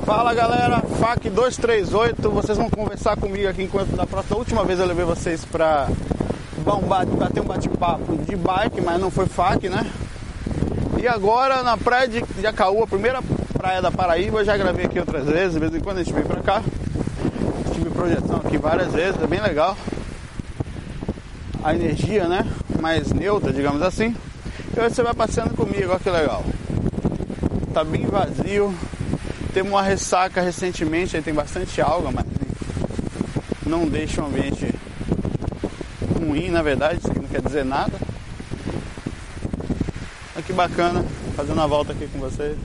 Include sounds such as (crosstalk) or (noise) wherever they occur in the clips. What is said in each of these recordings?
Fala galera, FAC 238, vocês vão conversar comigo aqui enquanto da próxima última vez eu levei vocês pra bater um bate-papo de bike, mas não foi FAC, né? E agora na praia de Jacaú, a primeira praia da Paraíba, eu já gravei aqui outras vezes, de vez em quando a gente vem pra cá. Tive projeção aqui várias vezes, é bem legal. A energia, né? Mais neutra, digamos assim. E hoje você vai passeando comigo, olha que legal. Tá bem vazio, temos uma ressaca recentemente, aí tem bastante alga, mas não deixa o ambiente ruim, na verdade, isso aqui não quer dizer nada. Olha que bacana, fazendo a volta aqui com vocês.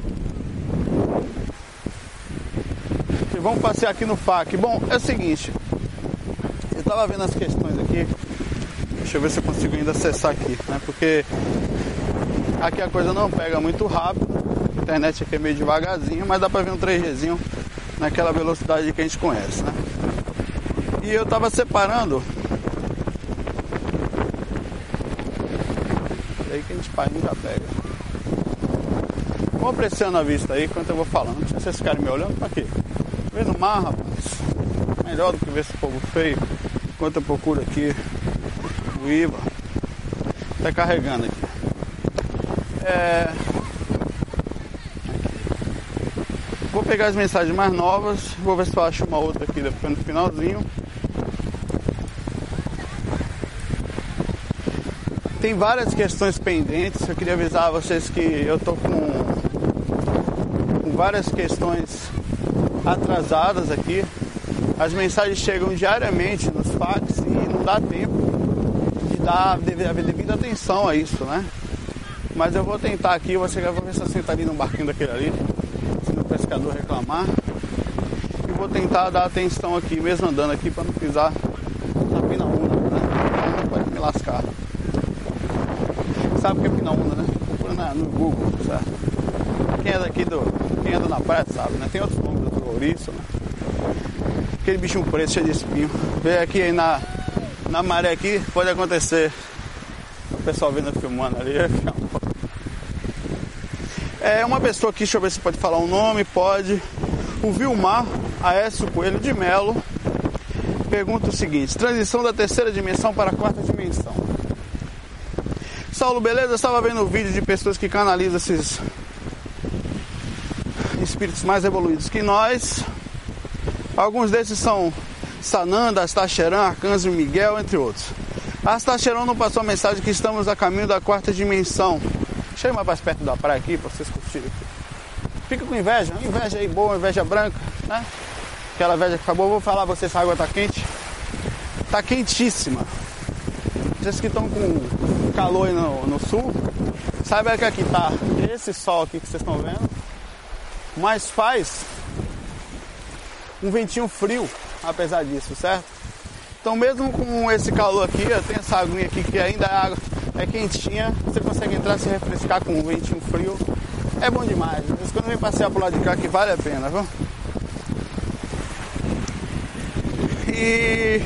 E vamos passear aqui no FAC. Bom, é o seguinte, eu estava vendo as questões aqui, deixa eu ver se eu consigo ainda acessar aqui, né? Porque aqui a coisa não pega muito rápido internet aqui é meio devagarzinho, mas dá pra ver um 3Gzinho naquela velocidade que a gente conhece, né? E eu tava separando. Aí que a gente pai já pega. Vou apreciando a vista aí enquanto eu vou falando. Não sei se vocês ficarem me olhando pra quê? Vendo o mar, rapaz. Melhor do que ver esse povo feio. Enquanto eu procuro aqui o IVA. Tá carregando aqui. É. Vou pegar as mensagens mais novas, vou ver se eu acho uma outra aqui depois no finalzinho. Tem várias questões pendentes, eu queria avisar vocês que eu tô com, com várias questões atrasadas aqui. As mensagens chegam diariamente nos fax e não dá tempo de dar devida atenção a isso, né? Mas eu vou tentar aqui, você vai ver se eu sentar ali no barquinho daquele ali pescador reclamar. E vou tentar dar atenção aqui, mesmo andando aqui, para não pisar na pinaúna, né? Pode me lascar. Sabe o que é pinaúna, né? Procura no Google, certo? Quem é daqui do. Quem anda na praia sabe, né? Tem outros nomes do ouriço, né? Aquele bichinho preto cheio de espinho. Vê aqui aí na, na maré aqui, pode acontecer. O pessoal vendo filmando ali, (laughs) é uma pessoa aqui, deixa eu ver se pode falar o um nome, pode. O Vilmar Aécio Coelho de Melo pergunta o seguinte: transição da terceira dimensão para a quarta dimensão. Saulo, beleza? Eu estava vendo um vídeo de pessoas que canalizam esses espíritos mais evoluídos que nós. Alguns desses são Sananda, Astacheran, Arcanjo Miguel, entre outros. Astacheran não passou a mensagem que estamos a caminho da quarta dimensão Chega mais perto da praia aqui para vocês curtirem. Fica com inveja, inveja aí boa, inveja branca, né? Aquela inveja que acabou, vou falar vocês se a água tá quente. Tá quentíssima. Vocês que estão com calor aí no, no sul, saiba que aqui tá esse sol aqui que vocês estão vendo, mas faz um ventinho frio, apesar disso, certo? Então mesmo com esse calor aqui, eu tenho essa aguinha aqui que ainda é água é quentinha, você consegue entrar se refrescar com um ventinho frio. É bom demais. Mas quando vem passear pro lado de cá que vale a pena, viu? E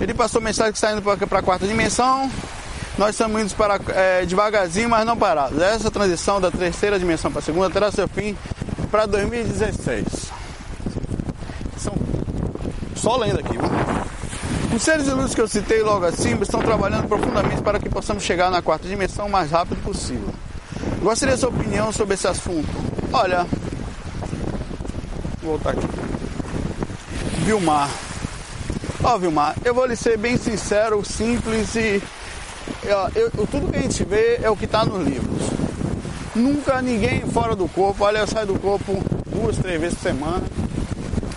ele passou mensagem que está indo para a quarta dimensão. Nós estamos indo para é, devagarzinho, mas não parados. Essa transição da terceira dimensão para a segunda terá seu fim para 2016. São só lendo aqui, viu? Os seres de luz que eu citei logo acima estão trabalhando profundamente para que possamos chegar na quarta dimensão o mais rápido possível. Gostaria da sua opinião sobre esse assunto. Olha, vou voltar aqui. Vilmar. Ó, oh, Vilmar, eu vou lhe ser bem sincero, simples e. Eu, eu, tudo que a gente vê é o que está nos livros. Nunca ninguém fora do corpo, olha, eu saio do corpo duas, três vezes por semana.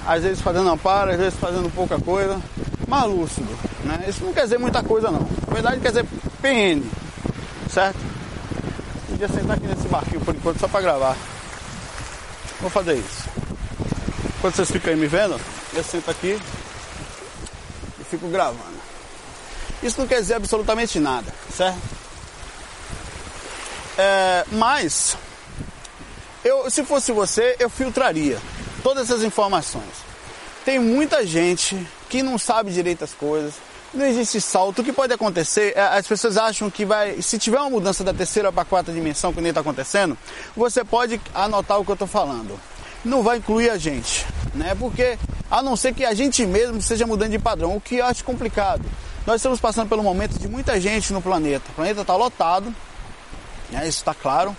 Às vezes fazendo amparo, às vezes fazendo pouca coisa, mas lúcido. Né? Isso não quer dizer muita coisa não. Na verdade quer dizer PN, certo? Podia sentar aqui nesse barquinho por enquanto só para gravar. Vou fazer isso. Quando vocês ficam aí me vendo, eu sento aqui e fico gravando. Isso não quer dizer absolutamente nada, certo? É, mas eu, se fosse você, eu filtraria todas essas informações. Tem muita gente que não sabe direito as coisas, não existe salto. O que pode acontecer, é, as pessoas acham que vai, se tiver uma mudança da terceira para a quarta dimensão, que nem está acontecendo, você pode anotar o que eu estou falando. Não vai incluir a gente, né? Porque a não ser que a gente mesmo esteja mudando de padrão, o que eu acho complicado. Nós estamos passando pelo momento de muita gente no planeta. O planeta está lotado, né? isso está claro.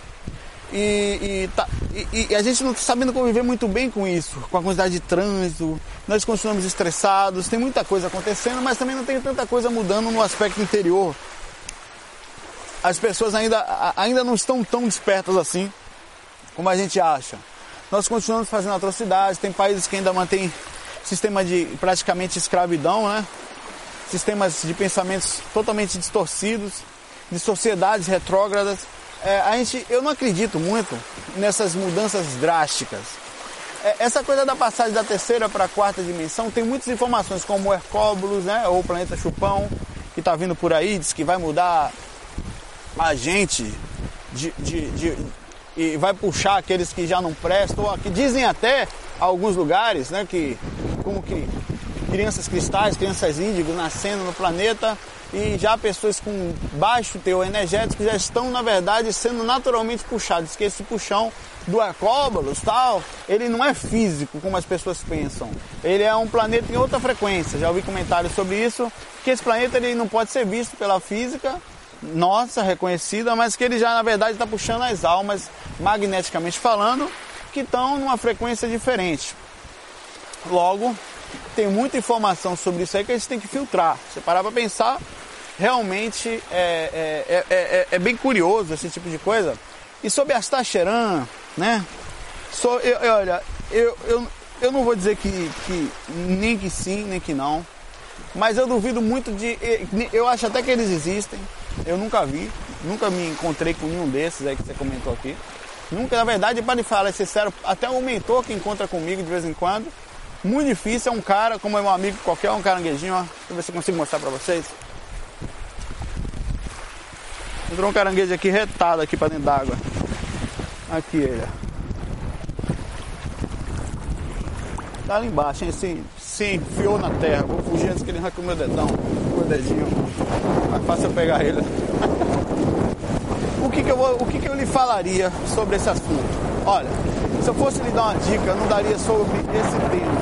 E, e, tá, e, e, a gente não está sabendo conviver muito bem com isso, com a quantidade de trânsito. Nós continuamos estressados, tem muita coisa acontecendo, mas também não tem tanta coisa mudando no aspecto interior. As pessoas ainda, ainda não estão tão despertas assim como a gente acha. Nós continuamos fazendo atrocidades, tem países que ainda mantêm sistema de praticamente escravidão, né? sistemas de pensamentos totalmente distorcidos, de sociedades retrógradas é, a gente, eu não acredito muito nessas mudanças drásticas. É, essa coisa da passagem da terceira para a quarta dimensão tem muitas informações, como o Hercóbulos, né, ou o planeta Chupão, que está vindo por aí, diz que vai mudar a gente de, de, de, e vai puxar aqueles que já não prestam, ou que dizem até alguns lugares, né, que como que crianças cristais, crianças índigos nascendo no planeta e já pessoas com baixo teor energético já estão, na verdade, sendo naturalmente puxados, que esse puxão do Arcóbalos, tal, ele não é físico, como as pessoas pensam. Ele é um planeta em outra frequência. Já ouvi comentários sobre isso, que esse planeta ele não pode ser visto pela física nossa, reconhecida, mas que ele já, na verdade, está puxando as almas, magneticamente falando, que estão numa frequência diferente. Logo, tem muita informação sobre isso aí que a gente tem que filtrar. Você parar para pensar, realmente é, é, é, é, bem curioso esse tipo de coisa. E sobre Astacheran, né? So, eu, eu, olha, eu, eu, eu não vou dizer que, que nem que sim, nem que não. Mas eu duvido muito de. Eu acho até que eles existem. Eu nunca vi, nunca me encontrei com nenhum desses aí que você comentou aqui. Nunca, na verdade, para lhe falar sincero, até um mentor que encontra comigo de vez em quando. Muito difícil, é um cara, como é meu amigo qualquer, um caranguejinho, ó. Deixa eu ver se eu consigo mostrar para vocês. Entrou um caranguejo aqui retado aqui para dentro d'água. Aqui ele. Tá ali embaixo, hein? Se enfiou na terra. Vou fugir antes que ele arranque o meu dedão. Meu dedinho. Mais fácil eu pegar ele. (laughs) o que que eu vou, o que que eu lhe falaria sobre esse assunto? Olha, se eu fosse lhe dar uma dica, eu não daria sobre esse tema.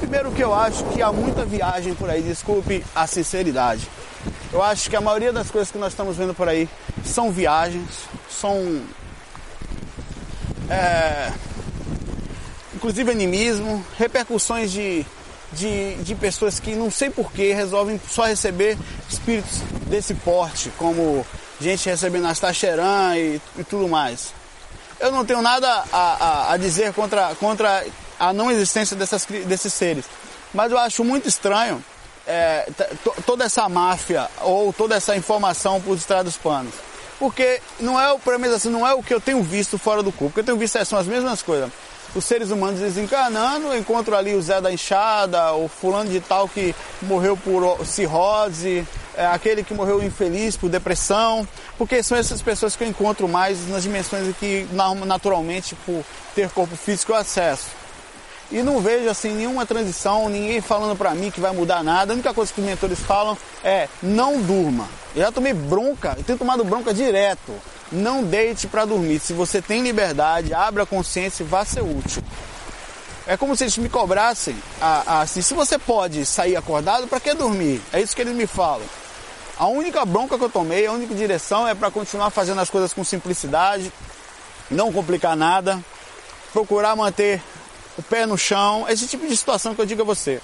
Primeiro que eu acho que há muita viagem por aí, desculpe a sinceridade. Eu acho que a maioria das coisas que nós estamos vendo por aí são viagens, são. É, inclusive animismo, repercussões de, de, de pessoas que não sei porquê resolvem só receber espíritos desse porte, como gente recebendo Astacheran e, e tudo mais. Eu não tenho nada a, a, a dizer contra, contra a não existência dessas, desses seres, mas eu acho muito estranho é, toda essa máfia ou toda essa informação por detrás dos panos. Porque não é o, mim, assim, não é o que eu tenho visto fora do corpo. O que eu tenho visto é, são as mesmas coisas. Os seres humanos desencarnando, eu encontro ali o Zé da Enxada, o fulano de tal que morreu por cirrose, é, aquele que morreu infeliz por depressão, porque são essas pessoas que eu encontro mais nas dimensões que naturalmente, por ter corpo físico, eu acesso. E não vejo assim nenhuma transição, ninguém falando para mim que vai mudar nada. A única coisa que os mentores falam é não durma. Eu já tomei bronca, eu tenho tomado bronca direto. Não deite para dormir. Se você tem liberdade, abra a consciência e vá ser útil. É como se eles me cobrassem assim, se você pode sair acordado, para que dormir? É isso que eles me falam. A única bronca que eu tomei, a única direção é para continuar fazendo as coisas com simplicidade, não complicar nada, procurar manter o pé no chão, esse tipo de situação que eu digo a você.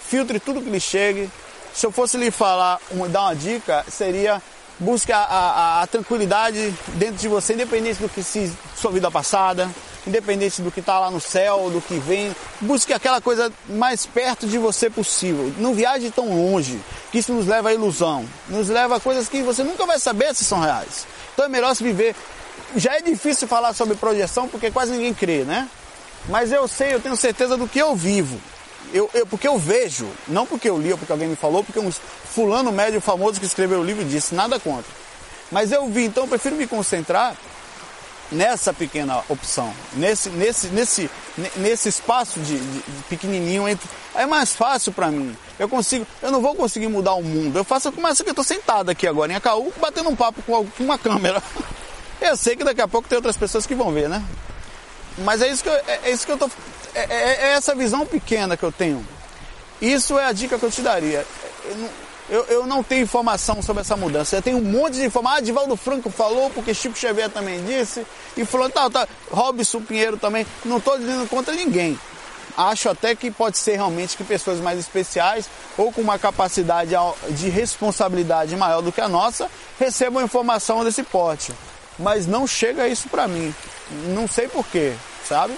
Filtre tudo que lhe chegue. Se eu fosse lhe falar, dar uma dica, seria busque a, a, a, tranquilidade dentro de você, independente do que se sua vida passada, independente do que está lá no céu, do que vem. Busque aquela coisa mais perto de você possível. Não viaje tão longe, que isso nos leva à ilusão. Nos leva a coisas que você nunca vai saber se são reais. Então é melhor se viver. Já é difícil falar sobre projeção porque quase ninguém crê, né? Mas eu sei, eu tenho certeza do que eu vivo. Eu, eu, porque eu vejo, não porque eu li ou porque alguém me falou, porque um fulano médio famoso que escreveu o livro disse, nada contra. Mas eu vi, então eu prefiro me concentrar nessa pequena opção, nesse, nesse, nesse, nesse espaço de, de, pequenininho entre. É mais fácil para mim. Eu consigo, eu não vou conseguir mudar o mundo. Eu faço como essa que eu tô sentado aqui agora em Acaú, batendo um papo com uma câmera. (laughs) Eu sei que daqui a pouco tem outras pessoas que vão ver, né? Mas é isso que eu, é, é isso que eu tô. É, é, é, essa visão pequena que eu tenho. Isso é a dica que eu te daria. Eu não, eu, eu, não tenho informação sobre essa mudança. Eu tenho um monte de informação. Ah, Divaldo Franco falou, porque Chico Xavier também disse. E falou, tá, tá. Robson Pinheiro também. Não estou dizendo contra ninguém. Acho até que pode ser realmente que pessoas mais especiais ou com uma capacidade de responsabilidade maior do que a nossa recebam informação desse porte. Mas não chega isso para mim. Não sei porquê, sabe?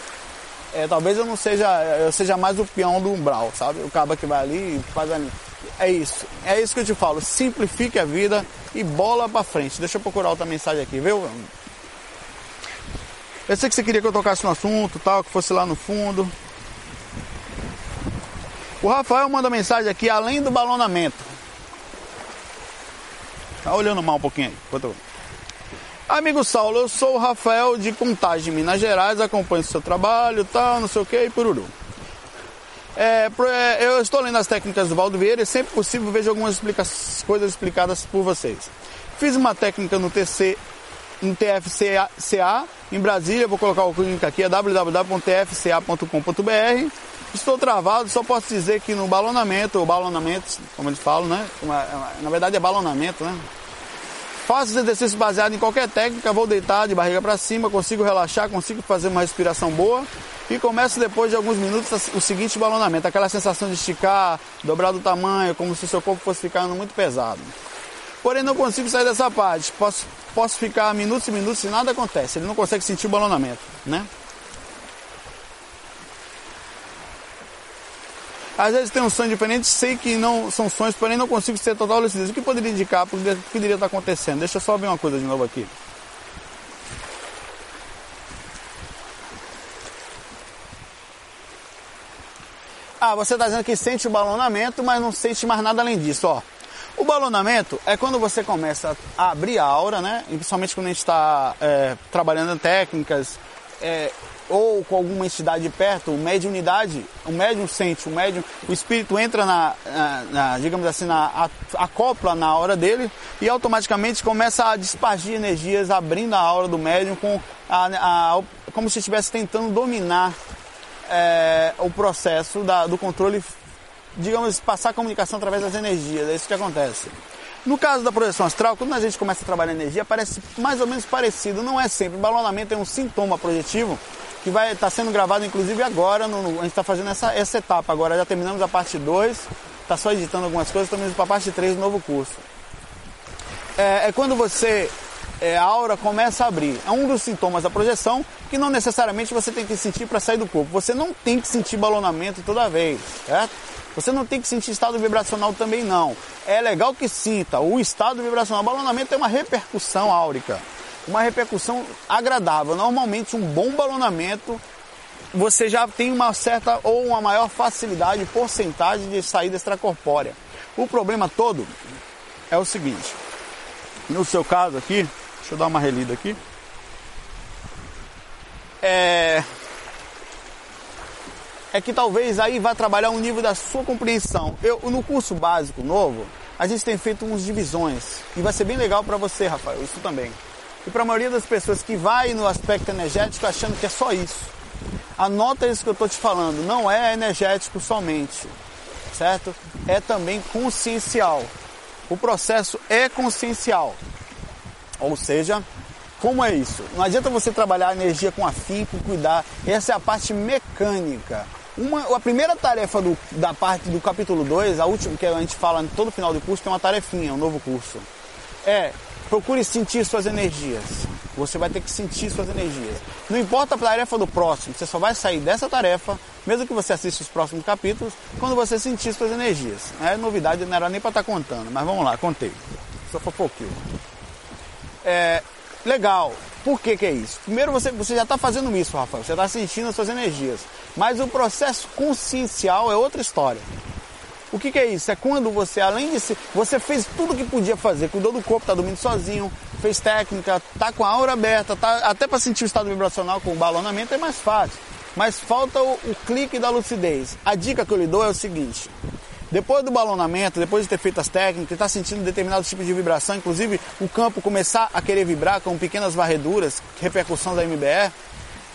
É, talvez eu não seja, eu seja mais o peão do umbral, sabe? O cabo que vai ali e faz ali. É isso. É isso que eu te falo. Simplifique a vida e bola para frente. Deixa eu procurar outra mensagem aqui, viu? Eu sei que você queria que eu tocasse no assunto, tal, que fosse lá no fundo. O Rafael manda mensagem aqui, além do balonamento. Tá olhando mal um pouquinho aí. Amigo Saulo, eu sou o Rafael de Contagem, Minas Gerais, acompanho o seu trabalho, tal, não sei o que, e pururu. É, é, eu estou lendo as técnicas do Valdo Vieira e sempre possível vejo algumas explica coisas explicadas por vocês. Fiz uma técnica no TC, no TFCA em Brasília, vou colocar o link aqui, é www.tfca.com.br. Estou travado, só posso dizer que no balonamento, ou balonamento, como eles falam, né? Na verdade é balonamento, né? Faço os exercícios baseados em qualquer técnica, vou deitar de barriga para cima, consigo relaxar, consigo fazer uma respiração boa e começo depois de alguns minutos o seguinte balonamento, aquela sensação de esticar, dobrar do tamanho, como se o seu corpo fosse ficando muito pesado. Porém não consigo sair dessa parte, posso, posso ficar minutos e minutos e nada acontece, ele não consegue sentir o balonamento, né? Às vezes tem um sonho diferente, sei que não são sonhos, porém não consigo ser total lucidez. O que poderia indicar? O que poderia estar acontecendo? Deixa eu só ver uma coisa de novo aqui. Ah, você está dizendo que sente o balonamento, mas não sente mais nada além disso, ó. O balonamento é quando você começa a abrir a aura, né? E principalmente quando a gente está é, trabalhando técnicas é, ou com alguma entidade perto, o mediunidade, o médium sente, o médium, o espírito entra na, na, na digamos assim, na acopla na aura dele e automaticamente começa a dispargir energias, abrindo a aura do médium com a, a, como se estivesse tentando dominar é, o processo da, do controle, digamos, passar a comunicação através das energias. É isso que acontece. No caso da projeção astral, quando a gente começa a trabalhar energia, parece mais ou menos parecido. Não é sempre. O balonamento é um sintoma projetivo que vai estar tá sendo gravado, inclusive agora. No, a gente está fazendo essa, essa etapa agora. Já terminamos a parte 2. Está só editando algumas coisas. Estamos indo para a parte 3 do novo curso. É, é quando você é, a aura começa a abrir. É um dos sintomas da projeção que não necessariamente você tem que sentir para sair do corpo. Você não tem que sentir balonamento toda vez, certo? Você não tem que sentir estado vibracional também não. É legal que sinta o estado vibracional. O balonamento é uma repercussão áurica, uma repercussão agradável. Normalmente um bom balonamento você já tem uma certa ou uma maior facilidade, porcentagem de saída extracorpórea. O problema todo é o seguinte, no seu caso aqui, Deixa eu dar uma relida aqui. É, é que talvez aí vá trabalhar um nível da sua compreensão. Eu, no curso básico novo, a gente tem feito uns divisões e vai ser bem legal para você, Rafael, isso também. E para a maioria das pessoas que vai no aspecto energético achando que é só isso. Anota isso que eu estou te falando, não é energético somente, certo? É também consciencial. O processo é consciencial. Ou seja, como é isso? Não adianta você trabalhar a energia com afinco, cuidar. Essa é a parte mecânica. Uma, a primeira tarefa do, da parte do capítulo 2, a última que a gente fala todo final do curso, tem uma tarefinha, um novo curso. É, procure sentir suas energias. Você vai ter que sentir suas energias. Não importa a tarefa do próximo, você só vai sair dessa tarefa, mesmo que você assista os próximos capítulos, quando você sentir suas energias. É novidade, não era nem para estar tá contando, mas vamos lá, contei. Só pouquinho. É, legal. Por que, que é isso? Primeiro, você, você já está fazendo isso, Rafael. Você está sentindo as suas energias. Mas o processo consciencial é outra história. O que, que, é isso? É quando você, além de se, você fez tudo o que podia fazer, cuidou do corpo, está dormindo sozinho, fez técnica, tá com a aura aberta, tá, até para sentir o estado vibracional com o balonamento é mais fácil. Mas falta o, o clique da lucidez. A dica que eu lhe dou é o seguinte: depois do balonamento, depois de ter feito as técnicas, está sentindo determinado tipo de vibração, inclusive o campo começar a querer vibrar com pequenas varreduras, repercussão da MBE,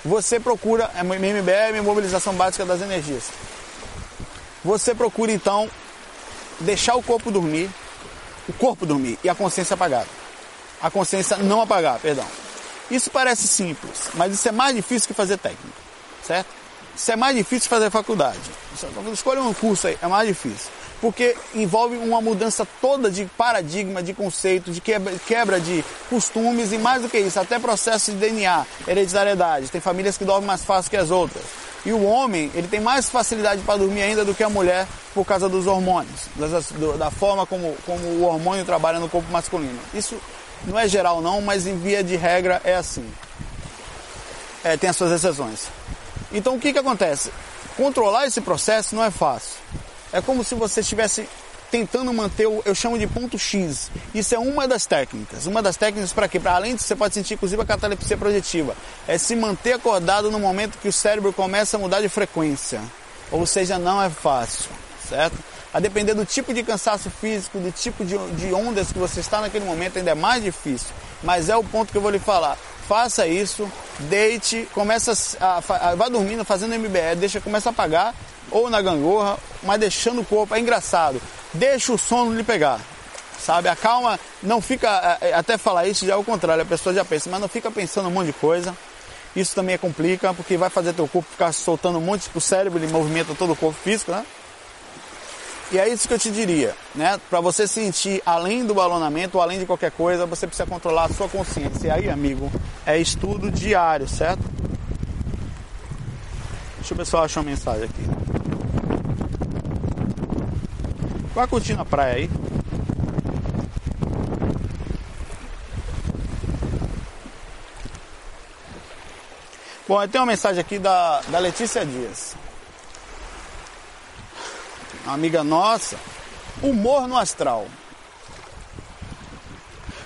você procura, a MBE é a mobilização básica das energias. Você procura então deixar o corpo dormir, o corpo dormir e a consciência apagada. A consciência não apagar, perdão. Isso parece simples, mas isso é mais difícil que fazer técnica, certo? Isso é mais difícil que fazer faculdade. Escolha um curso aí, é mais difícil. Porque envolve uma mudança toda de paradigma, de conceito, de quebra, quebra de costumes e mais do que isso, até processo de DNA, hereditariedade. Tem famílias que dormem mais fácil que as outras. E o homem, ele tem mais facilidade para dormir ainda do que a mulher por causa dos hormônios, da forma como, como o hormônio trabalha no corpo masculino. Isso não é geral não, mas em via de regra é assim. É, tem as suas exceções. Então o que, que acontece? Controlar esse processo não é fácil. É como se você estivesse tentando manter o, eu chamo de ponto X. Isso é uma das técnicas. Uma das técnicas para quê? Para além disso, você pode sentir inclusive a catalepsia projetiva. É se manter acordado no momento que o cérebro começa a mudar de frequência. Ou seja, não é fácil, certo? A depender do tipo de cansaço físico, do tipo de, de ondas que você está naquele momento, ainda é mais difícil. Mas é o ponto que eu vou lhe falar. Faça isso, deite, começa a, a, vá dormindo, fazendo MBE, deixa, começa a apagar, ou na gangorra, mas deixando o corpo. É engraçado deixa o sono lhe pegar. Sabe, a calma não fica, é, é, até falar isso já é o contrário, a pessoa já pensa, mas não fica pensando um monte de coisa. Isso também é complica, porque vai fazer teu corpo ficar soltando um monte, o cérebro ele movimenta todo o corpo físico, né? E é isso que eu te diria, né? Para você sentir além do balonamento, além de qualquer coisa, você precisa controlar a sua consciência. E aí, amigo, é estudo diário, certo? Deixa se eu acho uma mensagem aqui. Vai curtindo a praia aí. Bom, tem uma mensagem aqui da, da Letícia Dias. Amiga nossa. Humor no astral.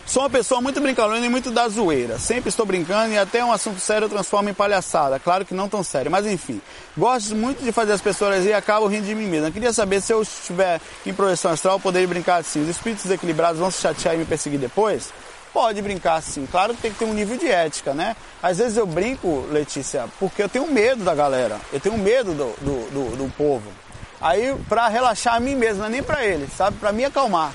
Sou uma pessoa muito brincalhona e muito da zoeira. Sempre estou brincando e até um assunto sério eu transformo em palhaçada. Claro que não tão sério, mas enfim. Gosto muito de fazer as pessoas rir e acabo rindo de mim mesmo. Queria saber se eu estiver em projeção astral, poderia brincar assim. Os espíritos desequilibrados vão se chatear e me perseguir depois? Pode brincar sim. Claro que tem que ter um nível de ética, né? Às vezes eu brinco, Letícia, porque eu tenho medo da galera. Eu tenho medo do, do, do, do povo. Aí, pra relaxar a mim mesmo, não é nem pra eles, sabe? Pra me acalmar.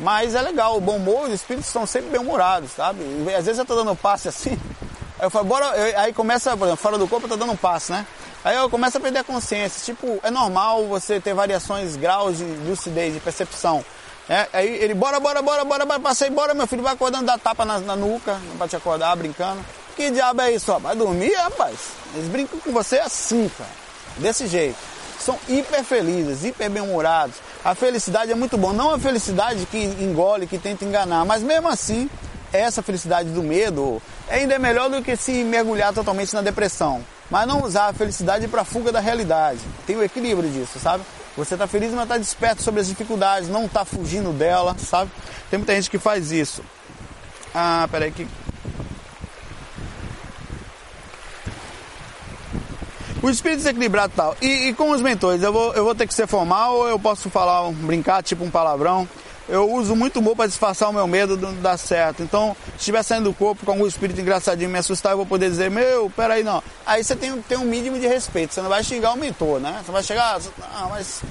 Mas é legal, o bom humor, os espíritos são sempre bem humorados, sabe? Às vezes eu tô dando um passe assim, (laughs) aí eu falo, bora, eu, aí começa, por exemplo, fora do corpo eu tô dando um passe, né? Aí eu começo a perder a consciência. Tipo, é normal você ter variações, graus de lucidez, de percepção. É, aí ele, bora, bora, bora, bora, bora, passei, bora, meu filho, vai acordando, dá tapa na, na nuca, pra te acordar, brincando. Que diabo é isso, ó? Vai dormir, rapaz? Eles brincam com você assim, cara. Desse jeito. São hiper felizes, hiper bem-humorados. A felicidade é muito bom, não a felicidade que engole, que tenta enganar, mas mesmo assim, essa felicidade do medo ainda é melhor do que se mergulhar totalmente na depressão. Mas não usar a felicidade para fuga da realidade. Tem o equilíbrio disso, sabe? Você está feliz, mas está desperto sobre as dificuldades, não está fugindo dela, sabe? Tem muita gente que faz isso. Ah, peraí que O espírito desequilibrado e tal. E, e, com os mentores, eu vou, eu vou ter que ser formal ou eu posso falar, brincar, tipo um palavrão? Eu uso muito humor para disfarçar o meu medo de não dar certo. Então, se estiver saindo do corpo com algum espírito engraçadinho me assustar, eu vou poder dizer, meu, peraí, não. Aí você tem, tem um mínimo de respeito, você não vai xingar o mentor, né? Você vai chegar, ah, mas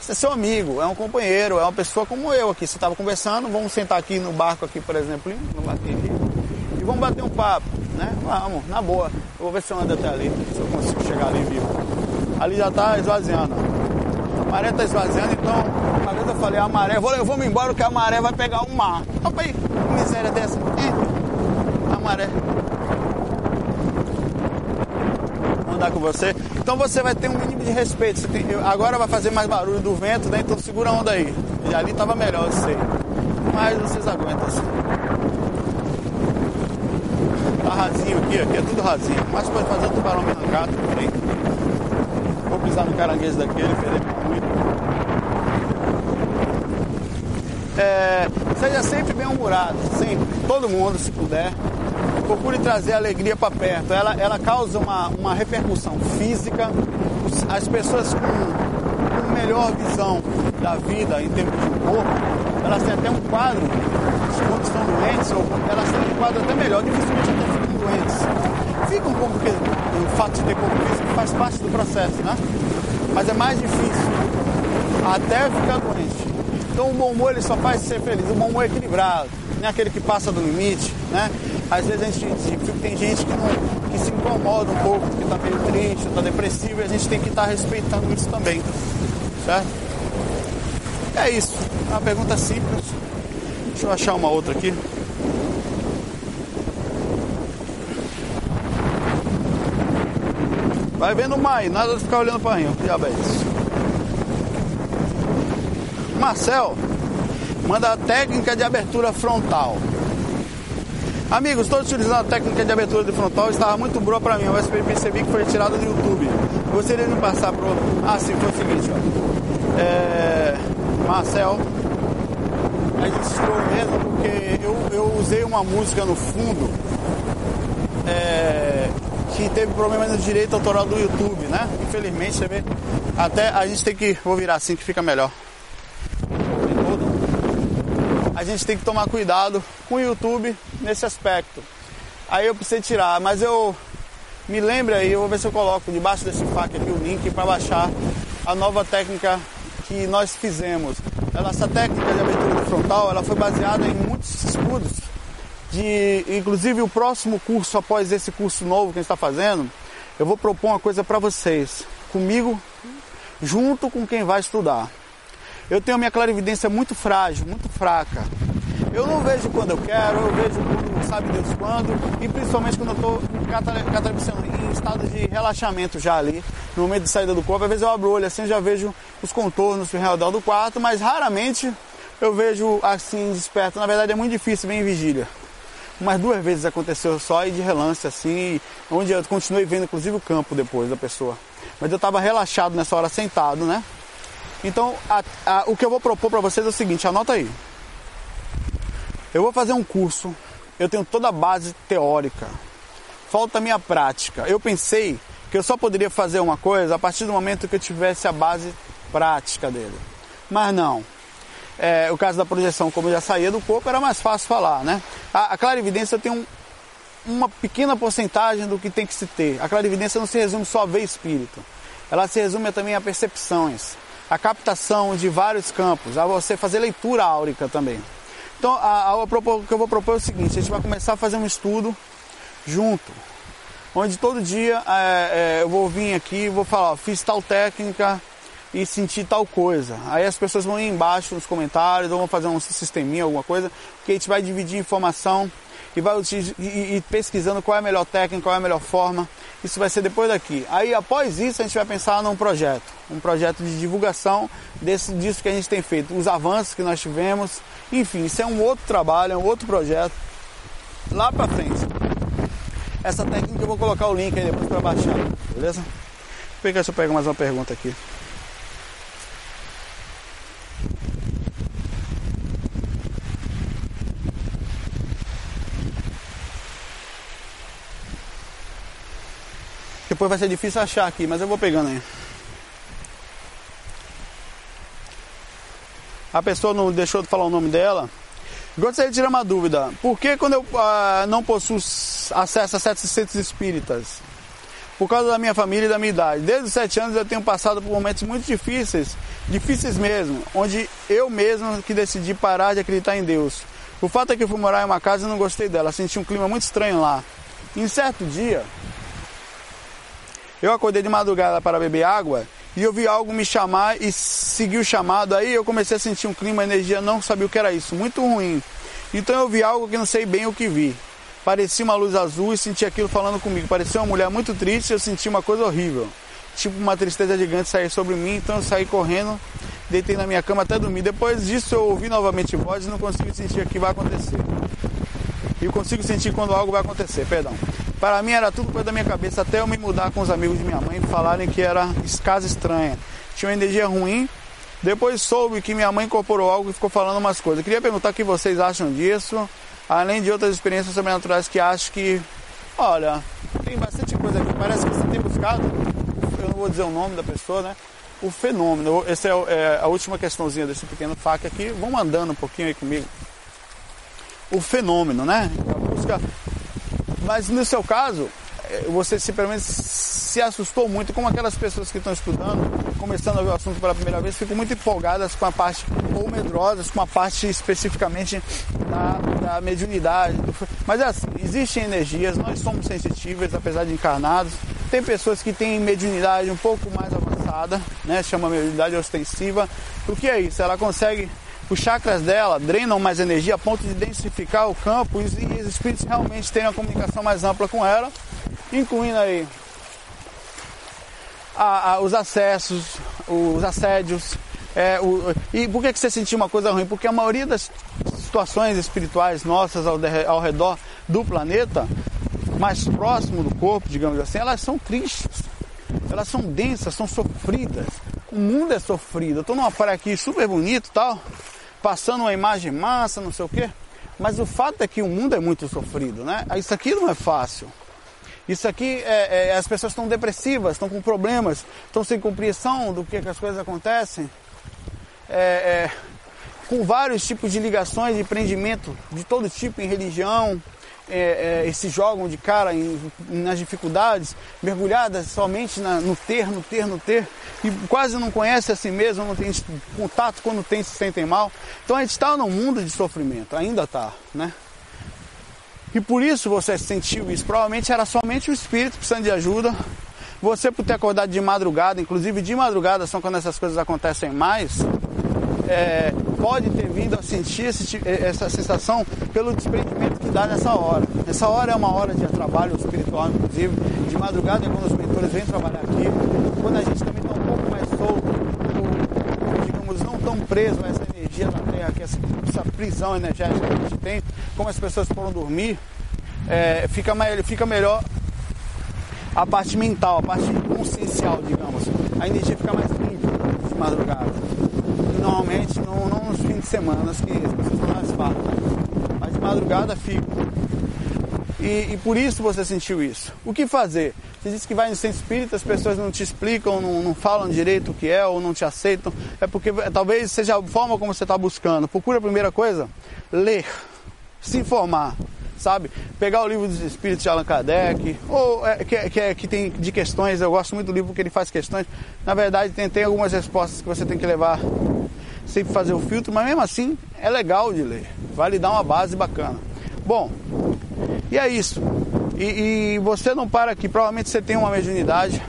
você é seu amigo, é um companheiro, é uma pessoa como eu aqui. Você estava conversando, vamos sentar aqui no barco aqui, por exemplo, no barco aqui e vamos bater um papo, né? Vamos, na boa. Eu vou ver se eu ando até ali, se eu consigo chegar ali vivo. Ali já está esvaziando. A maré está esvaziando, então, uma vez eu falei, a maré, vou, eu vou me embora que a maré vai pegar o mar. Opa aí, miséria dessa. a maré. Vou andar com você. Então você vai ter um mínimo de respeito. Tem, agora vai fazer mais barulho do vento, né? Então segura a onda aí. E ali tava melhor, eu sei. Mas vocês aguentam assim. Rasinho aqui, aqui é tudo rasinho. Mas pode fazer um tubarão me arrancar, tudo bem. Vou pisar no caranguejo daquele, perder muito. É, seja sempre bem humorado, sempre, todo mundo se puder. Procure trazer alegria para perto. Ela, ela causa uma, uma repercussão física. As pessoas com, com melhor visão da vida em termos de corpo, elas têm até um quadro, quando estão doentes, ou elas têm um quadro até melhor, dificilmente até ficam doentes. Ficam como porque o fato de ter corpo físico faz parte do processo, né? Mas é mais difícil até ficar doente. Então o bom humor ele só faz ser feliz. O bom humor é equilibrado, não é aquele que passa do limite, né? Às vezes a gente tem gente que, não, que se incomoda um pouco, que está meio triste, está depressivo, e a gente tem que estar tá respeitando isso também, certo? É isso, é uma pergunta simples. Deixa eu achar uma outra aqui. Vai vendo mais, nada de ficar olhando para mim, que diabo é isso? Marcel manda a técnica de abertura frontal. Amigos, estou utilizando a técnica de abertura de frontal, estava muito boa para mim, mas percebi que foi retirada do YouTube. Gostaria de passar para Ah, sim, foi o seguinte, ó. É... Marcel, a gente tirou mesmo porque eu, eu usei uma música no fundo é... que teve problema no direito autoral do YouTube, né? Infelizmente, você vê. Até a gente tem que. Vou virar assim que fica melhor a gente tem que tomar cuidado com o YouTube nesse aspecto. Aí eu precisei tirar, mas eu me lembro aí, eu vou ver se eu coloco debaixo desse fac aqui o link para baixar a nova técnica que nós fizemos. Ela, essa técnica de abertura frontal, ela foi baseada em muitos estudos de, inclusive o próximo curso após esse curso novo que a gente está fazendo, eu vou propor uma coisa para vocês, comigo, junto com quem vai estudar. Eu tenho minha clarividência muito frágil, muito fraca. Eu não vejo quando eu quero, eu vejo quando sabe Deus quando, e principalmente quando eu estou em estado de relaxamento já ali, no momento de saída do corpo. Às vezes eu abro o olho assim, já vejo os contornos redor do quarto, mas raramente eu vejo assim desperto. Na verdade é muito difícil, bem em vigília. Umas duas vezes aconteceu só e de relance assim, onde eu continuei vendo inclusive o campo depois da pessoa. Mas eu estava relaxado nessa hora sentado, né? Então, a, a, o que eu vou propor para vocês é o seguinte: anota aí. Eu vou fazer um curso, eu tenho toda a base teórica, falta a minha prática. Eu pensei que eu só poderia fazer uma coisa a partir do momento que eu tivesse a base prática dele. Mas não. É, o caso da projeção, como já saía do corpo, era mais fácil falar, né? A, a clarividência tem um, uma pequena porcentagem do que tem que se ter. A clarividência não se resume só a ver espírito. Ela se resume também a percepções a captação de vários campos, a você fazer leitura áurica também. Então, a, a, o que eu vou propor é o seguinte: a gente vai começar a fazer um estudo junto, onde todo dia é, é, eu vou vir aqui e vou falar, ó, fiz tal técnica e senti tal coisa. Aí as pessoas vão ir embaixo nos comentários, ou vão fazer um sisteminha, alguma coisa, que a gente vai dividir informação e vai e, e pesquisando qual é a melhor técnica, qual é a melhor forma. Isso vai ser depois daqui. Aí após isso a gente vai pensar num projeto, um projeto de divulgação desse, disso que a gente tem feito, os avanços que nós tivemos, enfim, isso é um outro trabalho, é um outro projeto. Lá para frente. Essa técnica eu vou colocar o link aí depois para baixar, beleza? Deixa eu pegar mais uma pergunta aqui. Depois vai ser difícil achar aqui, mas eu vou pegando aí. A pessoa não deixou de falar o nome dela. Gostaria de tirar uma dúvida. Por que quando eu ah, não possuo acesso a certos centros espíritas? Por causa da minha família e da minha idade. Desde os sete anos eu tenho passado por momentos muito difíceis, difíceis mesmo, onde eu mesmo que decidi parar de acreditar em Deus. O fato é que eu fui morar em uma casa e não gostei dela, senti um clima muito estranho lá. Em certo dia, eu acordei de madrugada para beber água e eu vi algo me chamar e segui o chamado. Aí eu comecei a sentir um clima, energia, não sabia o que era isso, muito ruim. Então eu vi algo que não sei bem o que vi. Parecia uma luz azul e senti aquilo falando comigo. Parecia uma mulher muito triste e eu senti uma coisa horrível. Tipo uma tristeza gigante sair sobre mim, então eu saí correndo, deitei na minha cama até dormir. Depois disso eu ouvi novamente voz e não consigo sentir o que vai acontecer. E consigo sentir quando algo vai acontecer, perdão. Para mim era tudo coisa da minha cabeça, até eu me mudar com os amigos de minha mãe e falarem que era casa estranha. Tinha uma energia ruim. Depois soube que minha mãe incorporou algo e ficou falando umas coisas. Queria perguntar o que vocês acham disso, além de outras experiências sobrenaturais que acho que, olha, tem bastante coisa aqui. Parece que você tem buscado, eu não vou dizer o nome da pessoa, né? O fenômeno. Essa é, é a última questãozinha desse pequeno faca aqui. Vamos andando um pouquinho aí comigo. O fenômeno, né? A busca mas no seu caso, você se se assustou muito, como aquelas pessoas que estão estudando, começando a ver o assunto pela primeira vez, ficam muito empolgadas com a parte, ou medrosas com a parte especificamente da, da mediunidade. Mas é assim, existem energias, nós somos sensitivos, apesar de encarnados. Tem pessoas que têm mediunidade um pouco mais avançada, né? Chama mediunidade ostensiva. O que é isso? Ela consegue os chakras dela drenam mais energia a ponto de densificar o campo e os espíritos realmente terem uma comunicação mais ampla com ela, incluindo aí a, a, os acessos, os assédios. É, o, e por que, que você sentiu uma coisa ruim? Porque a maioria das situações espirituais nossas ao, ao redor do planeta, mais próximo do corpo, digamos assim, elas são tristes, elas são densas, são sofridas. O mundo é sofrido. Eu estou numa praia aqui super bonito tal, passando uma imagem massa, não sei o quê. Mas o fato é que o mundo é muito sofrido, né? Isso aqui não é fácil. Isso aqui, é, é, as pessoas estão depressivas, estão com problemas, estão sem compreensão do que, que as coisas acontecem. É, é com vários tipos de ligações, de prendimento de todo tipo em religião, é, é, se jogam de cara em, nas dificuldades, mergulhadas somente na, no ter, no ter, no ter, e quase não conhece a si mesmo, não tem contato quando tem, se sentem mal. Então a gente está num mundo de sofrimento, ainda está, né? E por isso você sentiu isso. Provavelmente era somente o espírito precisando de ajuda. Você por ter acordado de madrugada, inclusive de madrugada são quando essas coisas acontecem mais é, pode ter vindo a sentir esse, essa sensação pelo desprendimento que dá nessa hora. Essa hora é uma hora de trabalho espiritual, inclusive, de madrugada, é quando os mentores vêm trabalhar aqui, quando a gente também está um pouco mais solto, digamos, não tão preso a essa energia da Terra, que essa, essa prisão energética que a gente tem, como as pessoas foram dormir, é, fica, fica melhor a parte mental, a parte consciencial, digamos. A energia fica mais limpa de madrugada normalmente não, nos fins de semana que as pessoas estão mais fácil, mas de madrugada fico. E, e, por isso você sentiu isso. O que fazer? Você disse que vai no centro espírita, as pessoas não te explicam, não, não falam direito o que é ou não te aceitam. É porque talvez seja a forma como você está buscando. Procura a primeira coisa, ler, se informar sabe? Pegar o livro dos Espíritos de Allan Kardec, ou é, que, que, que, tem de questões, eu gosto muito do livro porque ele faz questões. Na verdade, tem, tem algumas respostas que você tem que levar, sempre fazer o filtro, mas mesmo assim é legal de ler, vai lhe dar uma base bacana. Bom, e é isso. E, e você não para aqui, provavelmente você tem uma mediunidade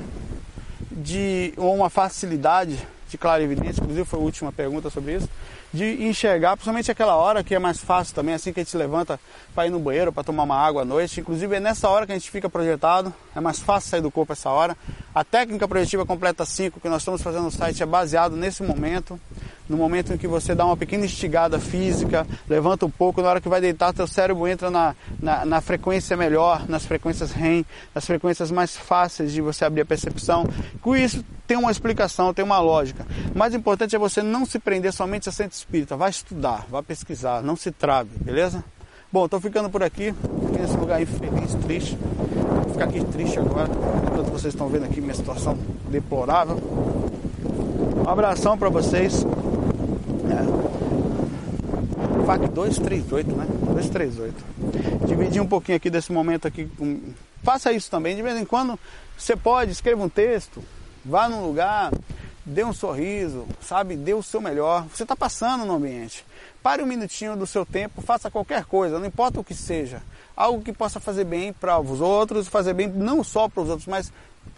de, ou uma facilidade de clarividência, inclusive foi a última pergunta sobre isso de enxergar, principalmente aquela hora que é mais fácil também, assim que a gente levanta para ir no banheiro, para tomar uma água à noite. Inclusive é nessa hora que a gente fica projetado, é mais fácil sair do corpo essa hora. A técnica projetiva completa 5 que nós estamos fazendo no site é baseado nesse momento no momento em que você dá uma pequena instigada física, levanta um pouco, na hora que vai deitar, teu cérebro entra na, na, na frequência melhor, nas frequências REM, nas frequências mais fáceis de você abrir a percepção. Com isso, tem uma explicação, tem uma lógica. O mais importante é você não se prender somente a centro espírita, vai estudar, vai pesquisar, não se trave, beleza? Bom, estou ficando por aqui, aqui nesse lugar infeliz, triste. Vou ficar aqui triste agora, enquanto vocês estão vendo aqui minha situação deplorável. Um abração para vocês. É. FAC 238, né? 238. Dividir um pouquinho aqui desse momento aqui. Com... Faça isso também. De vez em quando você pode, escreva um texto, vá num lugar, dê um sorriso, sabe? Dê o seu melhor. Você está passando no ambiente. Pare um minutinho do seu tempo, faça qualquer coisa, não importa o que seja. Algo que possa fazer bem para os outros, fazer bem não só para os outros, mas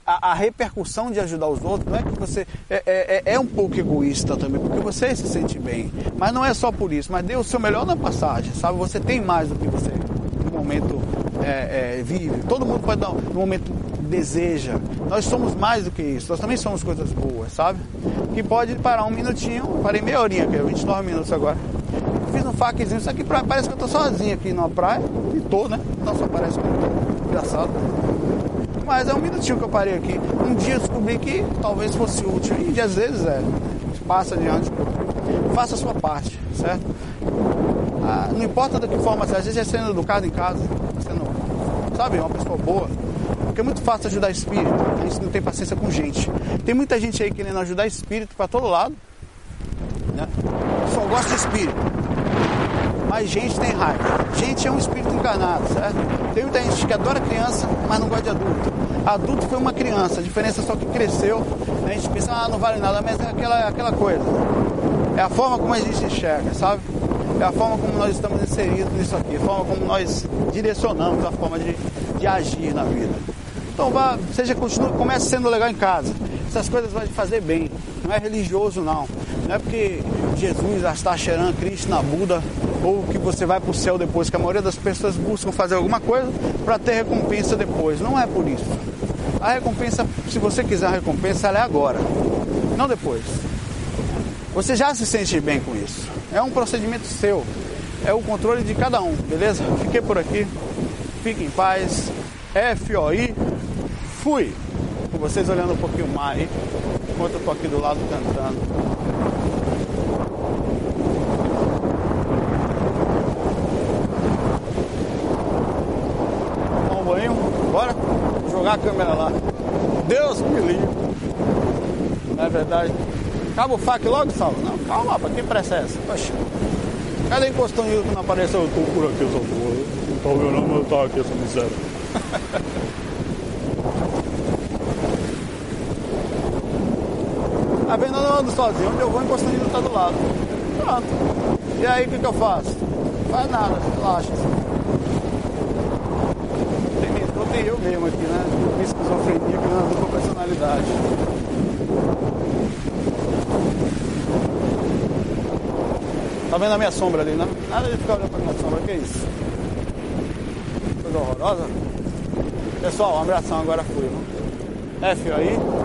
a, a, repercussão de ajudar os outros não é que você é, é, é, é, um pouco egoísta também, porque você se sente bem. Mas não é só por isso, mas dê o seu melhor na passagem, sabe? Você tem mais do que você no momento é, é, vive. Todo mundo pode dar um momento deseja. Nós somos mais do que isso. Nós também somos coisas boas, sabe? Que pode parar um minutinho. Parei meia horinha, é 29 minutos agora. Fiz um faquezinho. Isso aqui parece que eu tô sozinho aqui numa praia. E tô, né? Não só parece que eu tô. Engraçado. Mas é um minutinho que eu parei aqui. Um dia eu descobri que talvez fosse útil. E às vezes é. Passa adiante. Faça a sua parte, certo? Ah, não importa de que forma, às vezes é sendo educado em casa, sendo, sabe, uma pessoa boa. Porque é muito fácil ajudar espírito. A gente não tem paciência com gente. Tem muita gente aí querendo ajudar espírito para todo lado. Né? Só gosta de espírito. Mas gente tem raiva. Gente é um espírito encarnado, certo? Tem muita gente que adora criança, mas não gosta de adulto. Adulto foi uma criança, a diferença é só que cresceu. A gente pensa, ah, não vale nada, mas é aquela, aquela coisa. É a forma como a gente enxerga, sabe? É a forma como nós estamos inseridos nisso aqui, a forma como nós direcionamos a forma de, de agir na vida. Então vá, seja continue, comece sendo legal em casa. Essas coisas vão te fazer bem. Não é religioso não. Não é porque Jesus, Astacheran, Krishna, Buda, ou que você vai para o céu depois, que a maioria das pessoas buscam fazer alguma coisa para ter recompensa depois. Não é por isso. A recompensa, se você quiser a recompensa, ela é agora, não depois. Você já se sente bem com isso. É um procedimento seu. É o controle de cada um, beleza? Fiquei por aqui. Fique em paz. FOI. Fui. Com vocês olhando um pouquinho mais enquanto eu tô aqui do lado cantando. Bora jogar a câmera lá. Deus me livre. Não é verdade? Acaba o fac logo, Saulo? Não, calma, pra que pressa é? Poxa. Cadê encostando que não apareceu? Eu tô por aqui, sou Não tô vendo não, tô aqui, essa miséria. (laughs) Tá vendo? Eu não ando sozinho. Onde eu vou, encostando tá do lado. Pronto. E aí, o que, que eu faço? Não faz nada, relaxa. Tem, tem eu mesmo aqui, né? Esquizofrenia que não ando com personalidade. Tá vendo a minha sombra ali, né? Nada de ficar olhando pra minha sombra, que isso? Coisa horrorosa. Pessoal, um abração, agora fui. F aí.